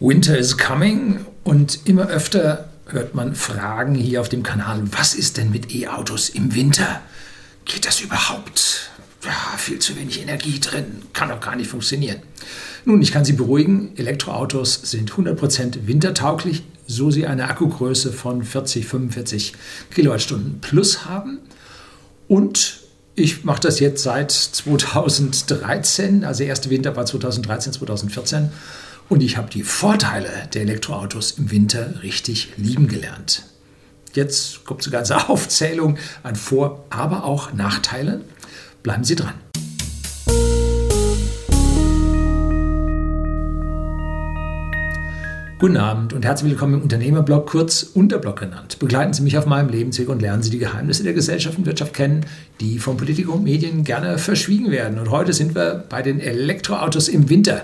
Winter is coming und immer öfter hört man Fragen hier auf dem Kanal, was ist denn mit E-Autos im Winter? Geht das überhaupt? Ja, viel zu wenig Energie drin, kann doch gar nicht funktionieren. Nun, ich kann Sie beruhigen, Elektroautos sind 100% wintertauglich, so sie eine Akkugröße von 40, 45 Kilowattstunden plus haben. Und ich mache das jetzt seit 2013, also der erste Winter war 2013, 2014 und ich habe die Vorteile der Elektroautos im Winter richtig lieben gelernt. Jetzt kommt eine ganze Aufzählung an Vor-, aber auch Nachteilen. Bleiben Sie dran. Guten Abend und herzlich willkommen im Unternehmerblog, kurz Unterblog genannt. Begleiten Sie mich auf meinem Lebensweg und lernen Sie die Geheimnisse der Gesellschaft und Wirtschaft kennen, die von Politik und Medien gerne verschwiegen werden. Und heute sind wir bei den Elektroautos im Winter.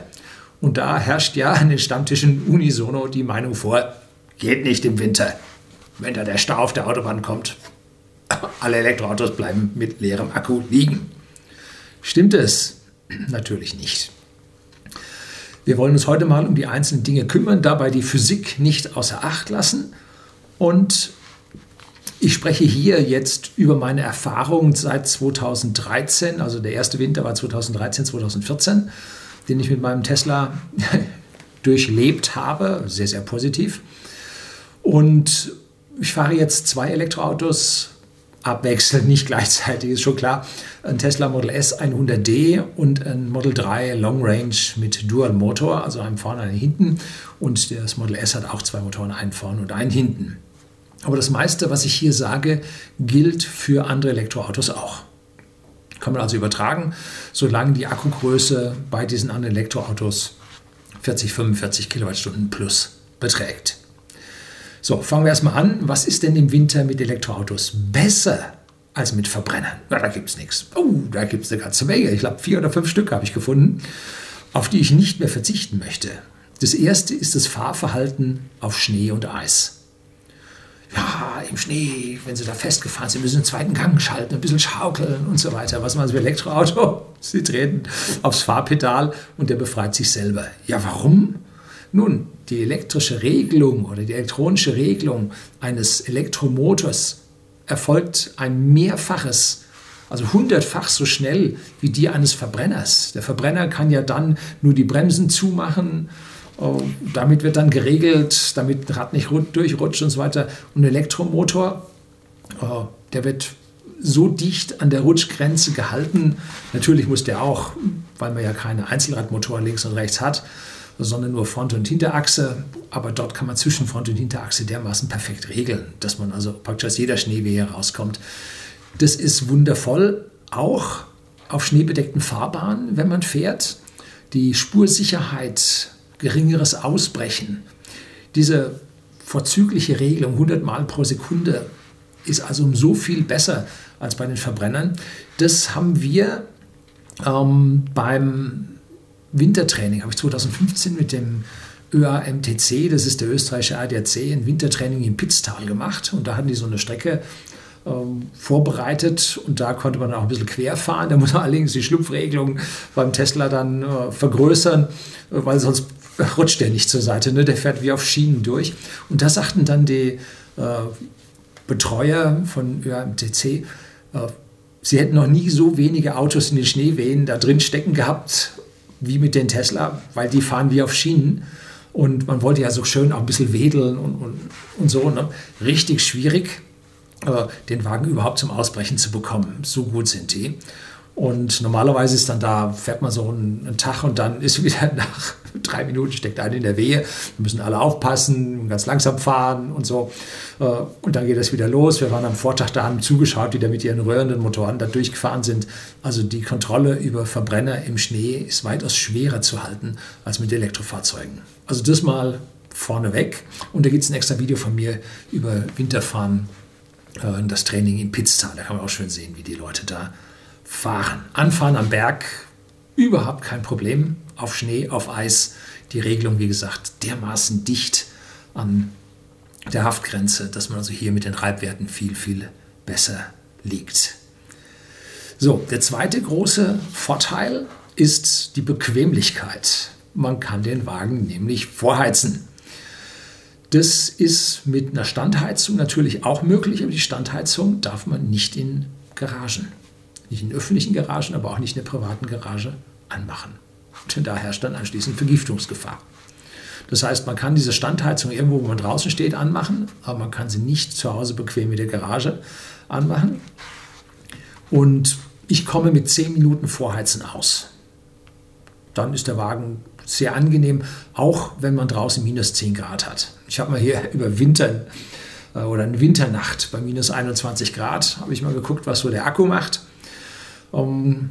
Und da herrscht ja an den Stammtischen unisono die Meinung vor, geht nicht im Winter. Wenn da der Stau auf der Autobahn kommt, alle Elektroautos bleiben mit leerem Akku liegen. Stimmt es? Natürlich nicht. Wir wollen uns heute mal um die einzelnen Dinge kümmern, dabei die Physik nicht außer Acht lassen. Und ich spreche hier jetzt über meine Erfahrungen seit 2013, also der erste Winter war 2013, 2014 den ich mit meinem Tesla durchlebt habe, sehr, sehr positiv. Und ich fahre jetzt zwei Elektroautos abwechselnd, nicht gleichzeitig, ist schon klar. Ein Tesla Model S 100D und ein Model 3 Long Range mit Dual Motor, also einem vorne, einen hinten. Und das Model S hat auch zwei Motoren, einen vorne und einen hinten. Aber das meiste, was ich hier sage, gilt für andere Elektroautos auch. Kann man also übertragen, solange die Akkugröße bei diesen anderen Elektroautos 40, 45 Kilowattstunden plus beträgt. So, fangen wir erstmal an. Was ist denn im Winter mit Elektroautos besser als mit Verbrennern? Na, da gibt es nichts. Oh, da gibt es eine ganze Menge. Ich glaube, vier oder fünf Stück habe ich gefunden, auf die ich nicht mehr verzichten möchte. Das erste ist das Fahrverhalten auf Schnee und Eis ja, im Schnee, wenn sie da festgefahren sind, müssen einen zweiten Gang schalten, ein bisschen schaukeln und so weiter. Was machen sie mit Elektroauto? Sie treten aufs Fahrpedal und der befreit sich selber. Ja, warum? Nun, die elektrische Regelung oder die elektronische Regelung eines Elektromotors erfolgt ein mehrfaches, also hundertfach so schnell wie die eines Verbrenners. Der Verbrenner kann ja dann nur die Bremsen zumachen damit wird dann geregelt, damit Rad nicht durchrutscht und so weiter. Und ein Elektromotor, oh, der wird so dicht an der Rutschgrenze gehalten. Natürlich muss der auch, weil man ja keine Einzelradmotoren links und rechts hat, sondern nur Front- und Hinterachse. Aber dort kann man zwischen Front- und Hinterachse dermaßen perfekt regeln, dass man also praktisch aus jeder Schneewehe rauskommt. Das ist wundervoll, auch auf schneebedeckten Fahrbahnen, wenn man fährt. Die Spursicherheit geringeres Ausbrechen. Diese vorzügliche Regelung 100 Mal pro Sekunde ist also um so viel besser als bei den Verbrennern. Das haben wir ähm, beim Wintertraining, habe ich 2015 mit dem ÖAMTC, das ist der österreichische ADAC, ein Wintertraining im Pitztal gemacht. Und da hatten die so eine Strecke ähm, vorbereitet und da konnte man auch ein bisschen quer fahren. Da muss man allerdings die Schlupfregelung beim Tesla dann äh, vergrößern, weil sonst rutscht der nicht zur Seite, ne? der fährt wie auf Schienen durch. Und da sagten dann die äh, Betreuer von ÖAMTC, äh, sie hätten noch nie so wenige Autos in den Schneewehen da drin stecken gehabt wie mit den Tesla, weil die fahren wie auf Schienen. Und man wollte ja so schön auch ein bisschen wedeln und, und, und so. Ne? Richtig schwierig, äh, den Wagen überhaupt zum Ausbrechen zu bekommen. So gut sind die. Und normalerweise ist dann da, fährt man so einen, einen, Tag und dann ist wieder nach drei Minuten steckt einer in der Wehe. Wir müssen alle aufpassen, ganz langsam fahren und so. Äh, und dann geht es wieder los. Wir waren am Vortag da, haben zugeschaut, die da mit ihren rührenden Motoren da durchgefahren sind. Also die Kontrolle über Verbrenner im Schnee ist weitaus schwerer zu halten als mit Elektrofahrzeugen. Also das mal vorneweg. Und da gibt es ein extra Video von mir über Winterfahren, äh, das Training in Pitztal. Da kann man auch schön sehen, wie die Leute da fahren. Anfahren am Berg, überhaupt kein Problem. Auf Schnee, auf Eis. Die Regelung, wie gesagt, dermaßen dicht an der Haftgrenze, dass man also hier mit den Reibwerten viel, viel besser liegt. So, der zweite große Vorteil ist die Bequemlichkeit. man kann den Wagen nämlich vorheizen. Das ist mit einer Standheizung natürlich auch möglich, aber die Standheizung darf man nicht in Garagen, nicht in öffentlichen Garagen, aber auch nicht in der privaten Garage anmachen. Denn da herrscht dann anschließend Vergiftungsgefahr. Das heißt, man kann diese Standheizung irgendwo, wo man draußen steht, anmachen, aber man kann sie nicht zu Hause bequem in der Garage anmachen. Und ich komme mit 10 Minuten Vorheizen aus. Dann ist der Wagen sehr angenehm, auch wenn man draußen minus 10 Grad hat. Ich habe mal hier über Winter äh, oder eine Winternacht bei minus 21 Grad, habe ich mal geguckt, was so der Akku macht. Um,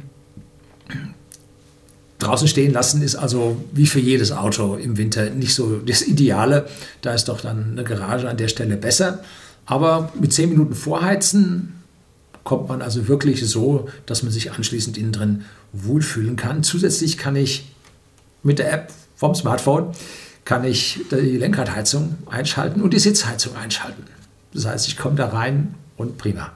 draußen stehen lassen ist also wie für jedes Auto im Winter nicht so das Ideale. Da ist doch dann eine Garage an der Stelle besser. Aber mit 10 Minuten Vorheizen kommt man also wirklich so, dass man sich anschließend innen drin wohlfühlen kann. Zusätzlich kann ich mit der App vom Smartphone kann ich die Lenkradheizung einschalten und die Sitzheizung einschalten. Das heißt, ich komme da rein und prima.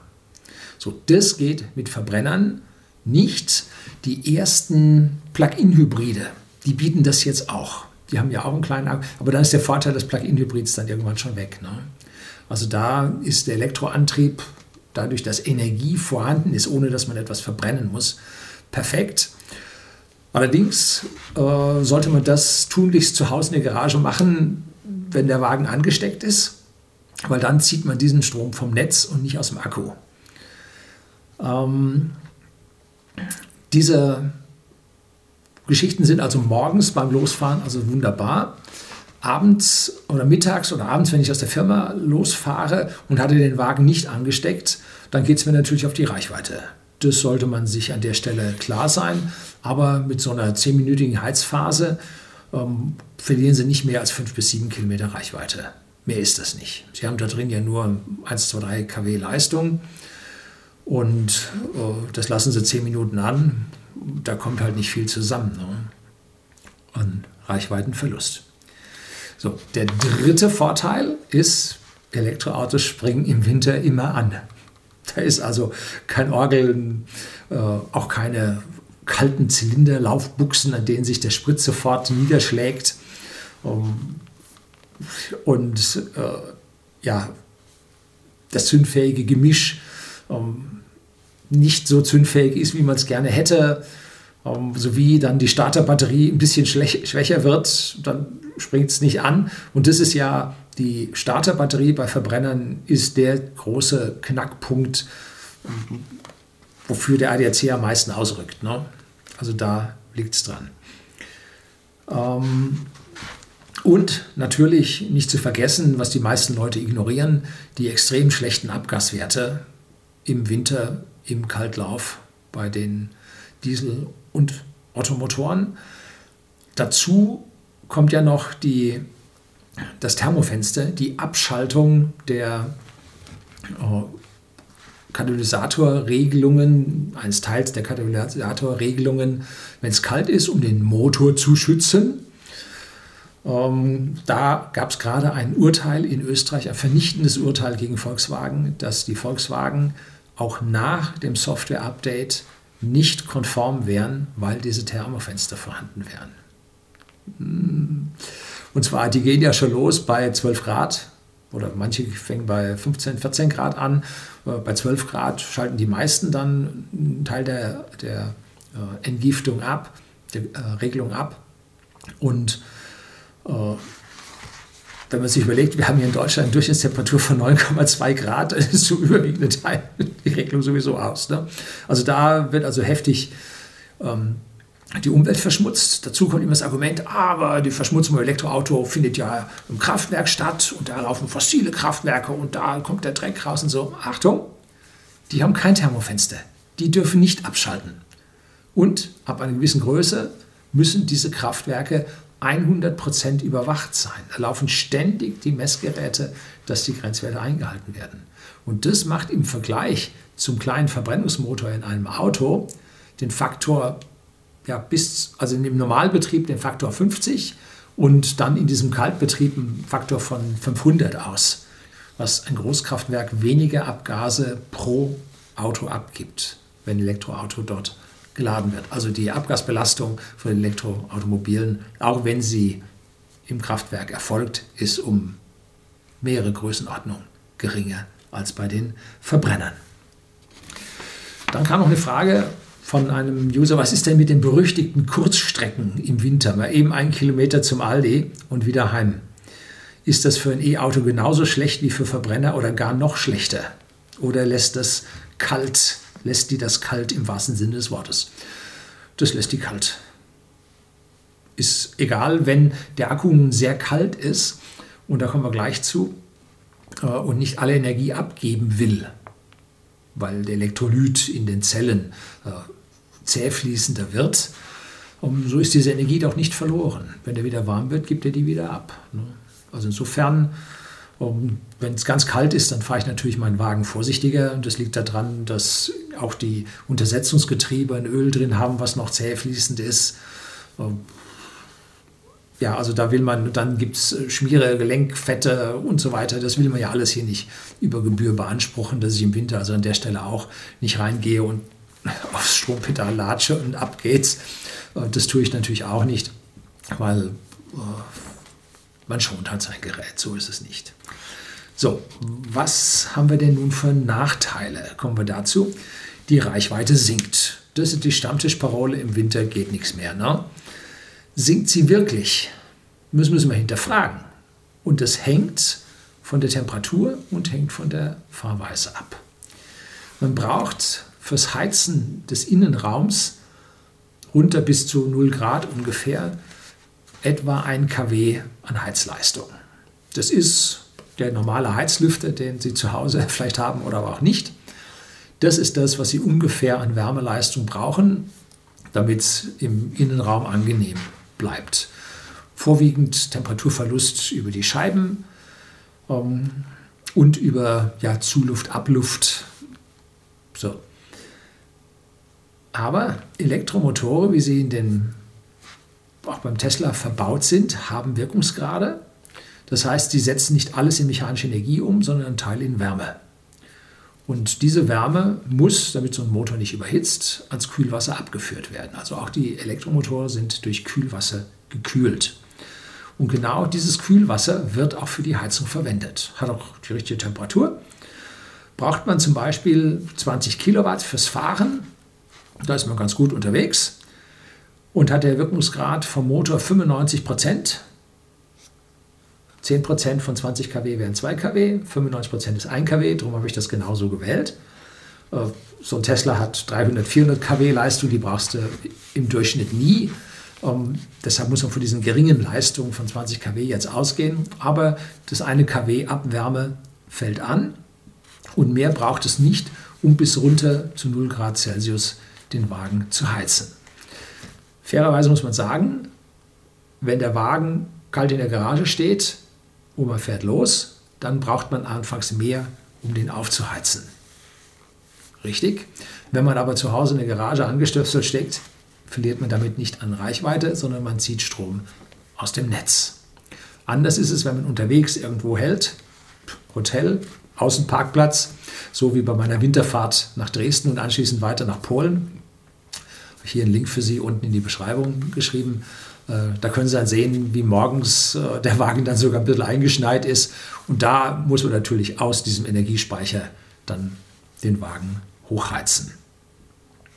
So, das geht mit Verbrennern nicht. Die ersten Plug-in-Hybride, die bieten das jetzt auch. Die haben ja auch einen kleinen Akku, aber dann ist der Vorteil des Plug-in-Hybrids dann irgendwann schon weg. Ne? Also da ist der Elektroantrieb, dadurch, dass Energie vorhanden ist, ohne dass man etwas verbrennen muss, perfekt. Allerdings äh, sollte man das tunlichst zu Hause in der Garage machen, wenn der Wagen angesteckt ist, weil dann zieht man diesen Strom vom Netz und nicht aus dem Akku. Ähm, diese Geschichten sind also morgens beim Losfahren also wunderbar. Abends oder mittags oder abends, wenn ich aus der Firma losfahre und hatte den Wagen nicht angesteckt, dann geht es mir natürlich auf die Reichweite. Das sollte man sich an der Stelle klar sein. Aber mit so einer zehnminütigen Heizphase ähm, verlieren Sie nicht mehr als fünf bis sieben Kilometer Reichweite. Mehr ist das nicht. Sie haben da drin ja nur 1, 2, 3 kW Leistung und äh, das lassen Sie zehn Minuten an. Da kommt halt nicht viel zusammen ne? an Reichweitenverlust. So, der dritte Vorteil ist, Elektroautos springen im Winter immer an. Da ist also kein Orgeln, äh, auch keine kalten Zylinderlaufbuchsen, an denen sich der Sprit sofort niederschlägt. Um, und äh, ja, das zündfähige Gemisch um, nicht so zündfähig ist, wie man es gerne hätte, um, sowie dann die Starterbatterie ein bisschen schwächer wird, dann springt es nicht an. Und das ist ja die Starterbatterie bei Verbrennern ist der große Knackpunkt, wofür der ADAC am meisten ausrückt. Ne? Also da liegt es dran. Ähm, und natürlich nicht zu vergessen, was die meisten Leute ignorieren, die extrem schlechten Abgaswerte im Winter im Kaltlauf bei den Diesel- und Ottomotoren. Dazu kommt ja noch die das Thermofenster, die Abschaltung der äh, Katalysatorregelungen, eines Teils der Katalysatorregelungen, wenn es kalt ist, um den Motor zu schützen. Ähm, da gab es gerade ein Urteil in Österreich, ein vernichtendes Urteil gegen Volkswagen, dass die Volkswagen auch nach dem Software-Update nicht konform wären, weil diese Thermofenster vorhanden wären. Hm. Und zwar, die gehen ja schon los bei 12 Grad oder manche fängen bei 15, 14 Grad an. Äh, bei 12 Grad schalten die meisten dann einen Teil der, der äh, Entgiftung ab, der äh, Regelung ab. Und wenn man sich überlegt, wir haben hier in Deutschland eine Durchschnittstemperatur von 9,2 Grad, dann ist so überwiegende Teil die Regelung sowieso aus. Ne? Also da wird also heftig ähm, die Umwelt verschmutzt. Dazu kommt immer das Argument, aber die Verschmutzung im Elektroauto findet ja im Kraftwerk statt und da laufen fossile Kraftwerke und da kommt der Dreck raus und so. Achtung, die haben kein Thermofenster. Die dürfen nicht abschalten. Und ab einer gewissen Größe müssen diese Kraftwerke 100% überwacht sein. Da laufen ständig die Messgeräte, dass die Grenzwerte eingehalten werden. Und das macht im Vergleich zum kleinen Verbrennungsmotor in einem Auto den Faktor ja, bis, also im Normalbetrieb den Faktor 50 und dann in diesem Kaltbetrieb einen Faktor von 500 aus, was ein Großkraftwerk weniger Abgase pro Auto abgibt, wenn ein Elektroauto dort geladen wird. Also die Abgasbelastung von Elektroautomobilen, auch wenn sie im Kraftwerk erfolgt, ist um mehrere Größenordnungen geringer als bei den Verbrennern. Dann kam noch eine Frage von einem User, was ist denn mit den berüchtigten Kurzstrecken im Winter? Mal eben einen Kilometer zum Aldi und wieder heim. Ist das für ein E-Auto genauso schlecht wie für Verbrenner oder gar noch schlechter? Oder lässt das kalt, lässt die das kalt im wahrsten Sinne des Wortes? Das lässt die kalt. Ist egal, wenn der Akku nun sehr kalt ist, und da kommen wir gleich zu, äh, und nicht alle Energie abgeben will, weil der Elektrolyt in den Zellen äh, zähfließender wird, so ist diese Energie doch nicht verloren. Wenn er wieder warm wird, gibt er die wieder ab. Ne? Also insofern, wenn es ganz kalt ist, dann fahre ich natürlich meinen Wagen vorsichtiger. Das liegt daran, dass auch die Untersetzungsgetriebe ein Öl drin haben, was noch zähfließend ist. Ja, also da will man, dann gibt es Schmiere, Gelenkfette und so weiter. Das will man ja alles hier nicht über Gebühr beanspruchen, dass ich im Winter also an der Stelle auch nicht reingehe und aufs Strompedal latsche und ab geht's. Das tue ich natürlich auch nicht, weil äh, man schont halt sein Gerät, so ist es nicht. So, was haben wir denn nun für Nachteile? Kommen wir dazu. Die Reichweite sinkt. Das ist die Stammtischparole, im Winter geht nichts mehr. Ne? Sinkt sie wirklich? Müssen, wir hinterfragen. Und das hängt von der Temperatur und hängt von der Fahrweise ab. Man braucht fürs Heizen des Innenraums runter bis zu 0 Grad ungefähr etwa 1 kW an Heizleistung. Das ist der normale Heizlüfter, den Sie zu Hause vielleicht haben oder auch nicht. Das ist das, was Sie ungefähr an Wärmeleistung brauchen, damit es im Innenraum angenehm bleibt. Vorwiegend Temperaturverlust über die Scheiben ähm, und über ja, Zuluft, Abluft. So. Aber Elektromotoren, wie sie in den, auch beim Tesla verbaut sind, haben Wirkungsgrade. Das heißt, sie setzen nicht alles in mechanische Energie um, sondern einen Teil in Wärme. Und diese Wärme muss, damit so ein Motor nicht überhitzt, ans Kühlwasser abgeführt werden. Also auch die Elektromotoren sind durch Kühlwasser gekühlt. Und genau dieses Kühlwasser wird auch für die Heizung verwendet. Hat auch die richtige Temperatur. Braucht man zum Beispiel 20 Kilowatt fürs Fahren, da ist man ganz gut unterwegs und hat der Wirkungsgrad vom Motor 95 Prozent. 10 Prozent von 20 kW wären 2 kW, 95 Prozent ist 1 kW, darum habe ich das genauso gewählt. Äh, so ein Tesla hat 300, 400 kW Leistung, die brauchst du im Durchschnitt nie. Um, ähm, deshalb muss man von diesen geringen Leistungen von 20 kW jetzt ausgehen. Aber das eine kW Abwärme fällt an und mehr braucht es nicht, um bis runter zu 0 Grad Celsius den Wagen zu heizen. Fairerweise muss man sagen, wenn der Wagen kalt in der Garage steht und man fährt los, dann braucht man anfangs mehr, um den aufzuheizen. Richtig? Wenn man aber zu Hause in der Garage angestöpselt steckt, verliert man damit nicht an Reichweite, sondern man zieht Strom aus dem Netz. Anders ist es, wenn man unterwegs irgendwo hält, Hotel, Außenparkplatz, so wie bei meiner Winterfahrt nach Dresden und anschließend weiter nach Polen hier einen Link für Sie unten in die Beschreibung geschrieben. Äh, da können Sie dann sehen, wie morgens äh, der Wagen dann sogar ein bisschen eingeschneit ist. Und da muss man natürlich aus diesem Energiespeicher dann den Wagen hochheizen.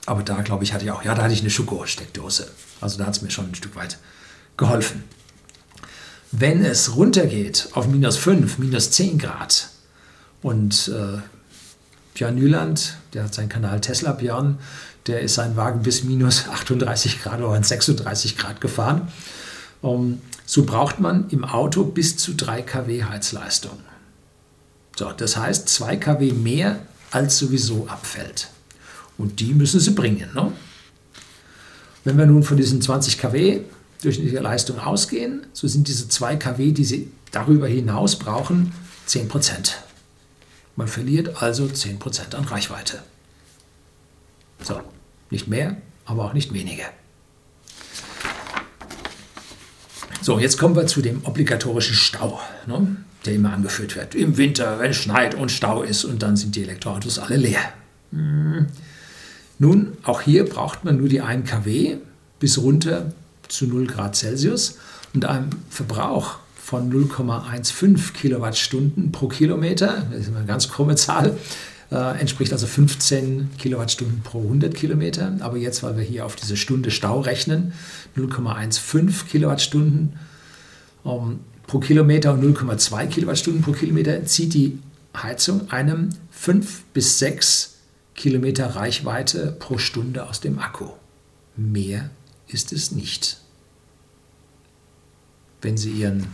Aber da, glaube ich, hatte ich auch, ja, da hatte ich eine Schuko-Steckdose. Also da hat es mir schon ein Stück weit geholfen. Wenn es runtergeht auf minus 5, minus 10 Grad und äh, Björn Nyland, der hat seinen Kanal Tesla Björn, der ist seinen Wagen bis minus 38 Grad oder 36 Grad gefahren. Ähm, so braucht man im Auto bis zu 3 kW Heizleistung. So, das heißt 2 kW mehr als sowieso abfällt. Und die müssen sie bringen. Ne? Wenn wir nun von diesen 20 kW durchschnittliche Leistung ausgehen, so sind diese 2 kW, die sie darüber hinaus brauchen, 10 Prozent. Man verliert also 10 Prozent an Reichweite. So, nicht mehr, aber auch nicht weniger. So, jetzt kommen wir zu dem obligatorischen Stau, ne, der immer angeführt wird. Im Winter, wenn schneit und Stau ist und dann sind die Elektroautos alle leer. Hm. Nun, auch hier braucht man nur die 1 kW bis runter zu 0 Grad Celsius und einem Verbrauch von 0,15 Kilowattstunden pro Kilometer, das ist eine ganz krumme Zahl, äh, entspricht also 15 Kilowattstunden pro 100 Kilometer. Aber jetzt, weil wir hier auf diese Stunde Stau rechnen, 0,15 Kilowattstunden ähm, pro Kilometer und 0,2 Kilowattstunden pro Kilometer zieht die Heizung einem 5 bis 6 Kilometer Reichweite pro Stunde aus dem Akku. Mehr ist es nicht. Wenn Sie Ihren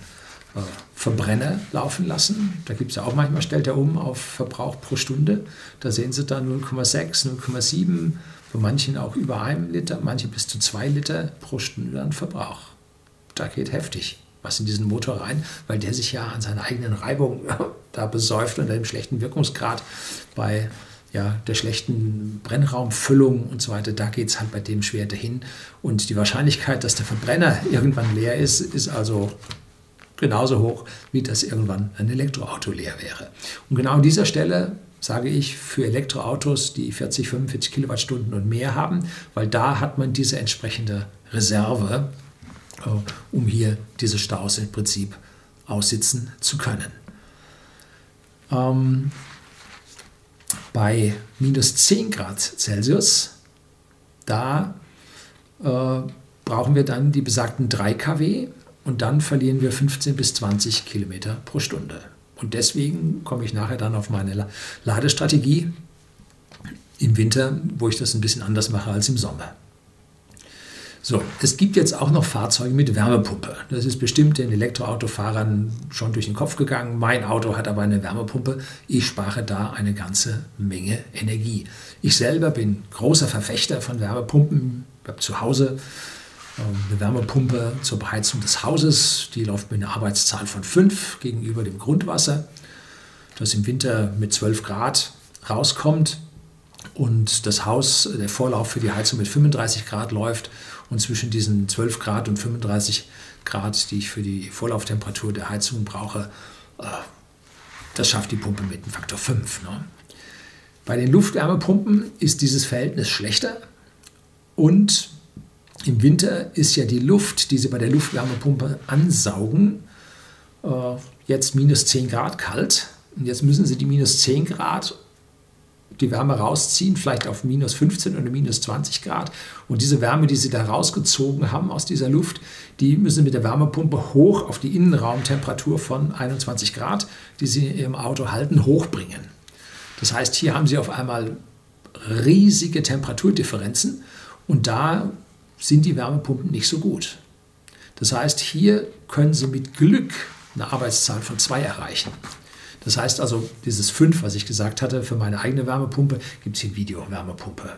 Verbrenner laufen lassen. Da gibt es ja auch manchmal, stellt er um auf Verbrauch pro Stunde. Da sehen Sie dann 0,6, 0,7, bei manchen auch über einem Liter, manche bis zu zwei Liter pro Stunde an Verbrauch. Da geht heftig was in diesen Motor rein, weil der sich ja an seiner eigenen Reibung da besäuft und dem schlechten Wirkungsgrad bei ja, der schlechten Brennraumfüllung und so weiter, da geht es halt bei dem schwer dahin. Und die Wahrscheinlichkeit, dass der Verbrenner irgendwann leer ist, ist also genauso hoch, wie dass irgendwann ein Elektroauto leer wäre. Und genau an dieser Stelle sage ich für Elektroautos, die 40, 45 Kilowattstunden und mehr haben, weil da hat man diese entsprechende Reserve, äh, um hier diese Staus im Prinzip aussitzen zu können. Ähm, bei minus 10 Grad Celsius, da äh, brauchen wir dann die besagten 3 kW und dann verlieren wir 15 bis 20 Kilometer pro Stunde. Und deswegen komme ich nachher dann auf meine Ladestrategie im Winter, wo ich das ein bisschen anders mache als im Sommer. So, es gibt jetzt auch noch Fahrzeuge mit Wärmepumpe. Das ist bestimmt den Elektroautofahrern schon durch den Kopf gegangen. Mein Auto hat aber eine Wärmepumpe. Ich spare da eine ganze Menge Energie. Ich selber bin großer Verfechter von Wärmepumpen. Ich habe zu Hause eine Wärmepumpe zur Beheizung des Hauses. Die läuft mit einer Arbeitszahl von 5 gegenüber dem Grundwasser, das im Winter mit 12 Grad rauskommt und das Haus, der Vorlauf für die Heizung mit 35 Grad läuft und zwischen diesen 12 Grad und 35 Grad, die ich für die Vorlauftemperatur der Heizung brauche, äh, das schafft die Pumpe mit einem Faktor 5. Ne? Bei den Luftwärmepumpen ist dieses Verhältnis schlechter und im Winter ist ja die Luft, die Sie bei der Luftwärmepumpe ansaugen, äh, jetzt minus 10 Grad kalt. Und jetzt müssen Sie die minus 10 Grad die Wärme rausziehen, vielleicht auf minus 15 oder minus 20 Grad. Und diese Wärme, die Sie da rausgezogen haben aus dieser Luft, die müssen Sie mit der Wärmepumpe hoch auf die Innenraumtemperatur von 21 Grad, die Sie Ihrem Auto halten, hochbringen. Das heißt, hier haben Sie auf einmal riesige Temperaturdifferenzen und da sind die Wärmepumpen nicht so gut. Das heißt, hier können Sie mit Glück eine Arbeitszahl von 2 erreichen. Das heißt also, dieses 5, was ich gesagt hatte, für meine eigene Wärmepumpe, gibt es hier Video-Wärmepumpe,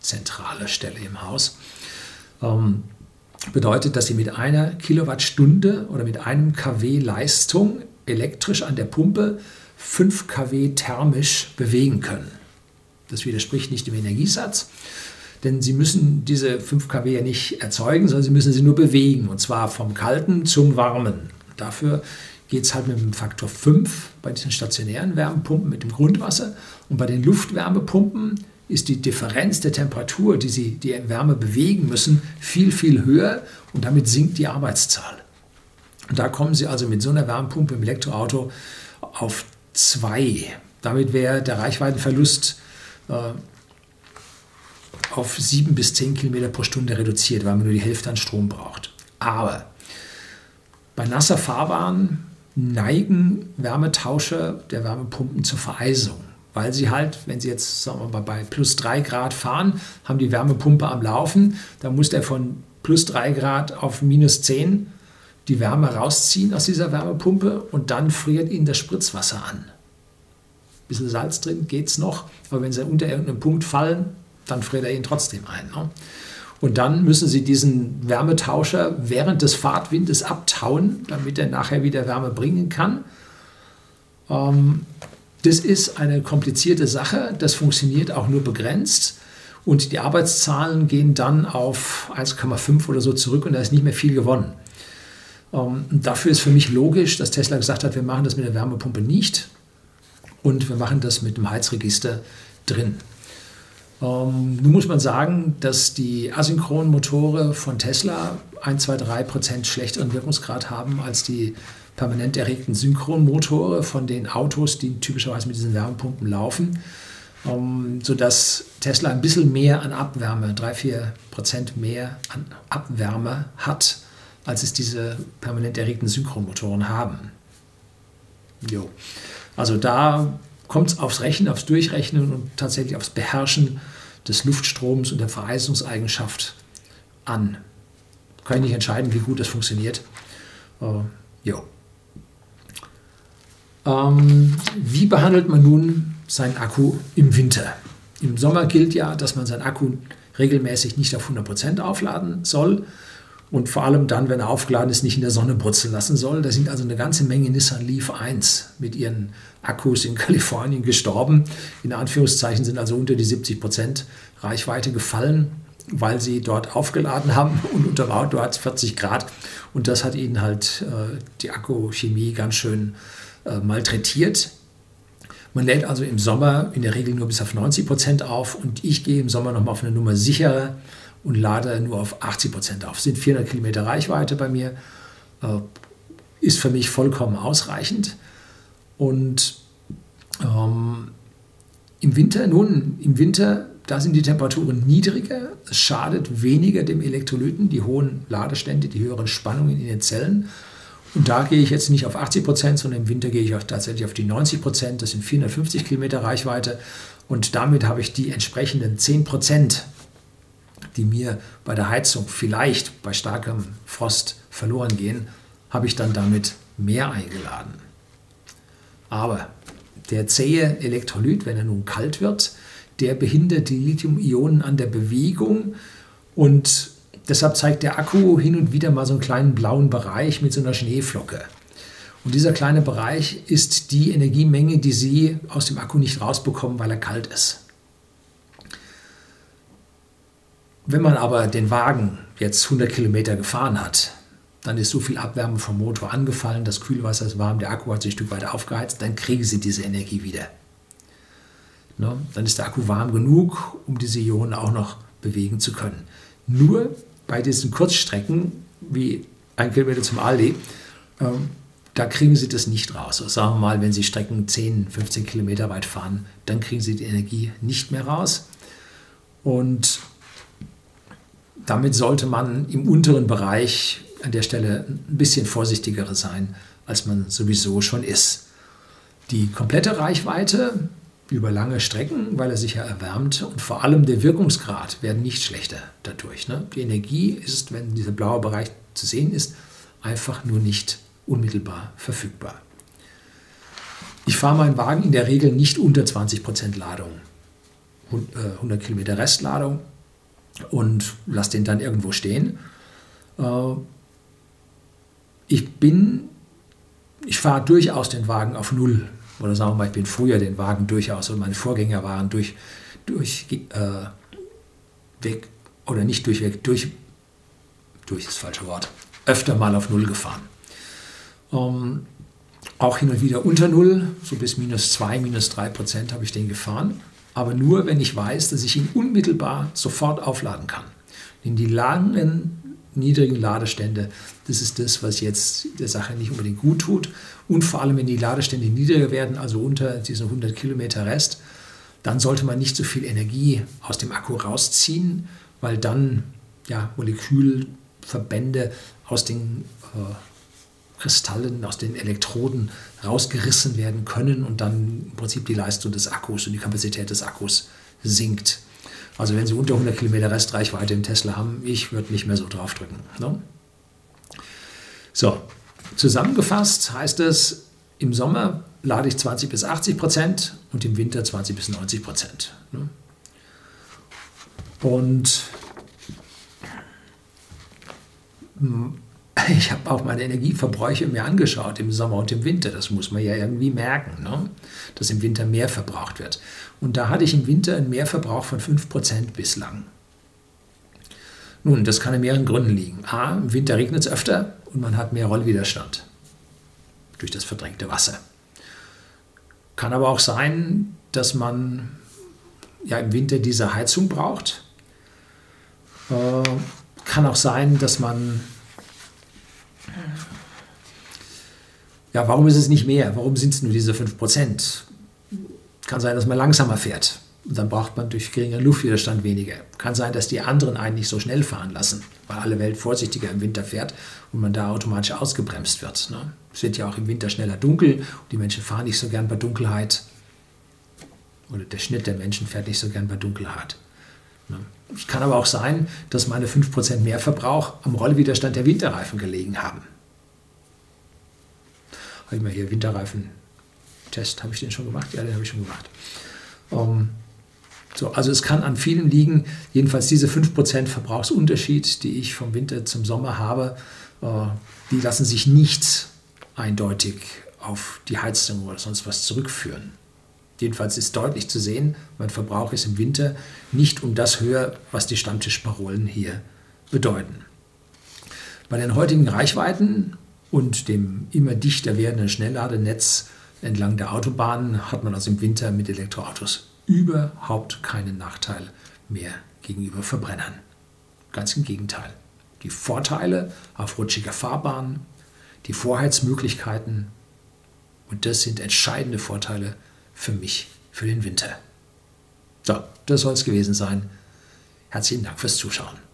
zentrale Stelle im Haus. Ähm, bedeutet, dass Sie mit einer Kilowattstunde oder mit einem kW Leistung elektrisch an der Pumpe 5 kW thermisch bewegen können. Das widerspricht nicht dem Energiesatz, denn Sie müssen diese 5 kW ja nicht erzeugen, sondern Sie müssen sie nur bewegen, und zwar vom kalten zum warmen. Dafür geht es halt mit dem Faktor 5 bei diesen stationären Wärmepumpen mit dem Grundwasser. Und bei den Luftwärmepumpen ist die Differenz der Temperatur, die Sie die Wärme bewegen müssen, viel, viel höher und damit sinkt die Arbeitszahl. Und da kommen Sie also mit so einer Wärmepumpe im Elektroauto auf 2. Damit wäre der Reichweitenverlust äh, auf 7 bis 10 Kilometer pro Stunde reduziert, weil man nur die Hälfte an Strom braucht. Aber bei nasser Fahrbahn neigen Wärmetauscher der Wärmepumpen zur Vereisung. Weil sie halt, wenn sie jetzt sagen wir mal, bei plus 3 Grad fahren, haben die Wärmepumpe am Laufen, dann muss der von plus 3 Grad auf minus 10 die Wärme rausziehen aus dieser Wärmepumpe und dann friert ihnen das Spritzwasser an. Ein bisschen Salz drin geht es noch, aber wenn sie unter irgendeinem Punkt fallen, dann friert er ihnen trotzdem ein. Ne? Und dann müssen Sie diesen Wärmetauscher während des Fahrtwindes abtauen, damit er nachher wieder Wärme bringen kann. Ähm, das ist eine komplizierte Sache. Das funktioniert auch nur begrenzt. Und die Arbeitszahlen gehen dann auf 1,5 oder so zurück und da ist nicht mehr viel gewonnen. Ähm, dafür ist für mich logisch, dass Tesla gesagt hat, wir machen das mit der Wärmepumpe nicht und wir machen das mit dem Heizregister drin. Ähm, nun muss man sagen, dass die asynchronen Motore von Tesla 1, 2, 3 Prozent schlechteren Wirkungsgrad haben als die permanent erregten Synchronmotore von den Autos, die typischerweise mit diesen Wärmepumpen laufen, ähm, sodass Tesla ein bisschen mehr an Abwärme, 3, 4 Prozent mehr an Abwärme hat, als es diese permanent erregten Synchronmotoren haben. Jo. Also da kommt es aufs Rechnen, aufs Durchrechnen und tatsächlich aufs Beherrschen des Luftstroms und der Vereisungseigenschaft an. Kann ich nicht entscheiden, wie gut das funktioniert. Äh. Ähm, wie behandelt man nun seinen Akku im Winter? Im Sommer gilt ja, dass man seinen Akku regelmäßig nicht auf 100% aufladen soll und vor allem dann, wenn er aufgeladen ist, nicht in der Sonne brutzeln lassen soll. Da sind also eine ganze Menge Nissan Leaf 1 mit ihren Akkus in Kalifornien gestorben. In Anführungszeichen sind also unter die 70% Reichweite gefallen, weil sie dort aufgeladen haben und unter dort 40 Grad. Und das hat ihnen halt äh, die Akkuchemie ganz schön äh, malträtiert. Man lädt also im Sommer in der Regel nur bis auf 90 Prozent auf und ich gehe im Sommer nochmal auf eine Nummer sicherer und lade nur auf 80 Prozent auf. Sind 400 Kilometer Reichweite bei mir, äh, ist für mich vollkommen ausreichend. Und ähm, im Winter, nun, im Winter, da sind die Temperaturen niedriger. Es schadet weniger dem Elektrolyten, die hohen Ladestände, die höheren Spannungen in den Zellen. Und da gehe ich jetzt nicht auf 80 Prozent, sondern im Winter gehe ich auch tatsächlich auf die 90 Prozent. Das sind 450 Kilometer Reichweite. Und damit habe ich die entsprechenden 10 Prozent, die mir bei der Heizung vielleicht bei starkem Frost verloren gehen, habe ich dann damit mehr eingeladen. Aber der zähe Elektrolyt, wenn er nun kalt wird, der behindert die Lithium-Ionen an der Bewegung und Deshalb zeigt der Akku hin und wieder mal so einen kleinen blauen Bereich mit so einer Schneeflocke. Und dieser kleine Bereich ist die Energiemenge, die Sie aus dem Akku nicht rausbekommen, weil er kalt ist. Wenn man aber den Wagen jetzt 100 Kilometer gefahren hat, dann ist so viel Abwärme vom Motor angefallen, das Kühlwasser ist warm, der Akku hat sich ein Stück weiter aufgeheizt, dann kriegen Sie diese Energie wieder. Ne? Dann ist der Akku warm genug, um diese Ionen auch noch bewegen zu können. Nur bei diesen Kurzstrecken, wie ein Kilometer zum Aldi, ähm, da kriegen Sie das nicht raus. Also sagen wir mal, wenn Sie Strecken 10, 15 Kilometer weit fahren, dann kriegen Sie die Energie nicht mehr raus. Und damit sollte man im unteren Bereich an der Stelle ein bisschen vorsichtiger sein, als man sowieso schon ist. Die komplette Reichweite über lange Strecken, weil er sich ja erwärmt und vor allem der Wirkungsgrad werden nicht schlechter dadurch. Ne? Die Energie ist, wenn dieser blaue Bereich zu sehen ist, einfach nur nicht unmittelbar verfügbar. Ich fahre meinen Wagen in der Regel nicht unter 20% Ladung, 100 äh, Kilometer Restladung und lasse den dann irgendwo stehen. Äh, ich bin, ich fahre durchaus den Wagen auf Null oder sagen wir mal, ich bin früher den Wagen durchaus und meine Vorgänger waren durch, durch äh, weg oder nicht durchweg, durch, durch das falsche Wort, öfter mal auf Null gefahren. Ähm, auch hin und wieder unter Null, so bis minus 2, minus 3 Prozent habe ich den gefahren. Aber nur, wenn ich weiß, dass ich ihn unmittelbar sofort aufladen kann. In die langen niedrigen Ladestände, das ist das, was jetzt der Sache nicht unbedingt gut tut. Und vor allem, wenn die Ladestände niedriger werden, also unter diesen 100 Kilometer Rest, dann sollte man nicht so viel Energie aus dem Akku rausziehen, weil dann ja, Molekülverbände aus den äh, Kristallen, aus den Elektroden rausgerissen werden können und dann im Prinzip die Leistung des Akkus und die Kapazität des Akkus sinkt. Also wenn Sie unter 100 Kilometer Restreichweite im Tesla haben, ich würde nicht mehr so draufdrücken. Ne? So, zusammengefasst heißt es, im Sommer lade ich 20 bis 80 Prozent und im Winter 20 bis 90 Prozent. Ne? Und ich habe auch meine Energieverbräuche mir angeschaut im Sommer und im Winter. Das muss man ja irgendwie merken, ne? dass im Winter mehr verbraucht wird. Und da hatte ich im Winter einen Mehrverbrauch von 5% bislang. Nun, das kann in mehreren Gründen liegen. A, im Winter regnet es öfter und man hat mehr Rollwiderstand durch das verdrängte Wasser. Kann aber auch sein, dass man ja im Winter diese Heizung braucht. Äh, kann auch sein, dass man ja, warum ist es nicht mehr? Warum sind es nur diese 5%? Kann sein, dass man langsamer fährt. Und dann braucht man durch geringeren Luftwiderstand weniger. Kann sein, dass die anderen einen nicht so schnell fahren lassen, weil alle Welt vorsichtiger im Winter fährt und man da automatisch ausgebremst wird. Ne? Es wird ja auch im Winter schneller dunkel und die Menschen fahren nicht so gern bei Dunkelheit. Oder der Schnitt der Menschen fährt nicht so gern bei Dunkelheit. Ne? Es kann aber auch sein, dass meine 5% mehr Verbrauch am Rollwiderstand der Winterreifen gelegen haben. Habe ich mal hier Winterreifen-Test, habe ich den schon gemacht? Ja, den habe ich schon gemacht. Ähm, so, also es kann an vielen liegen, jedenfalls diese 5% Verbrauchsunterschied, die ich vom Winter zum Sommer habe, äh, die lassen sich nicht eindeutig auf die Heizung oder sonst was zurückführen. Jedenfalls ist deutlich zu sehen, mein Verbrauch ist im Winter nicht um das höher, was die Stammtischparolen hier bedeuten. Bei den heutigen Reichweiten und dem immer dichter werdenden Schnellladenetz entlang der Autobahnen hat man also im Winter mit Elektroautos überhaupt keinen Nachteil mehr gegenüber Verbrennern. Ganz im Gegenteil. Die Vorteile auf rutschiger Fahrbahn, die Vorheizmöglichkeiten und das sind entscheidende Vorteile für mich für den Winter. So, das soll es gewesen sein. Herzlichen Dank fürs Zuschauen.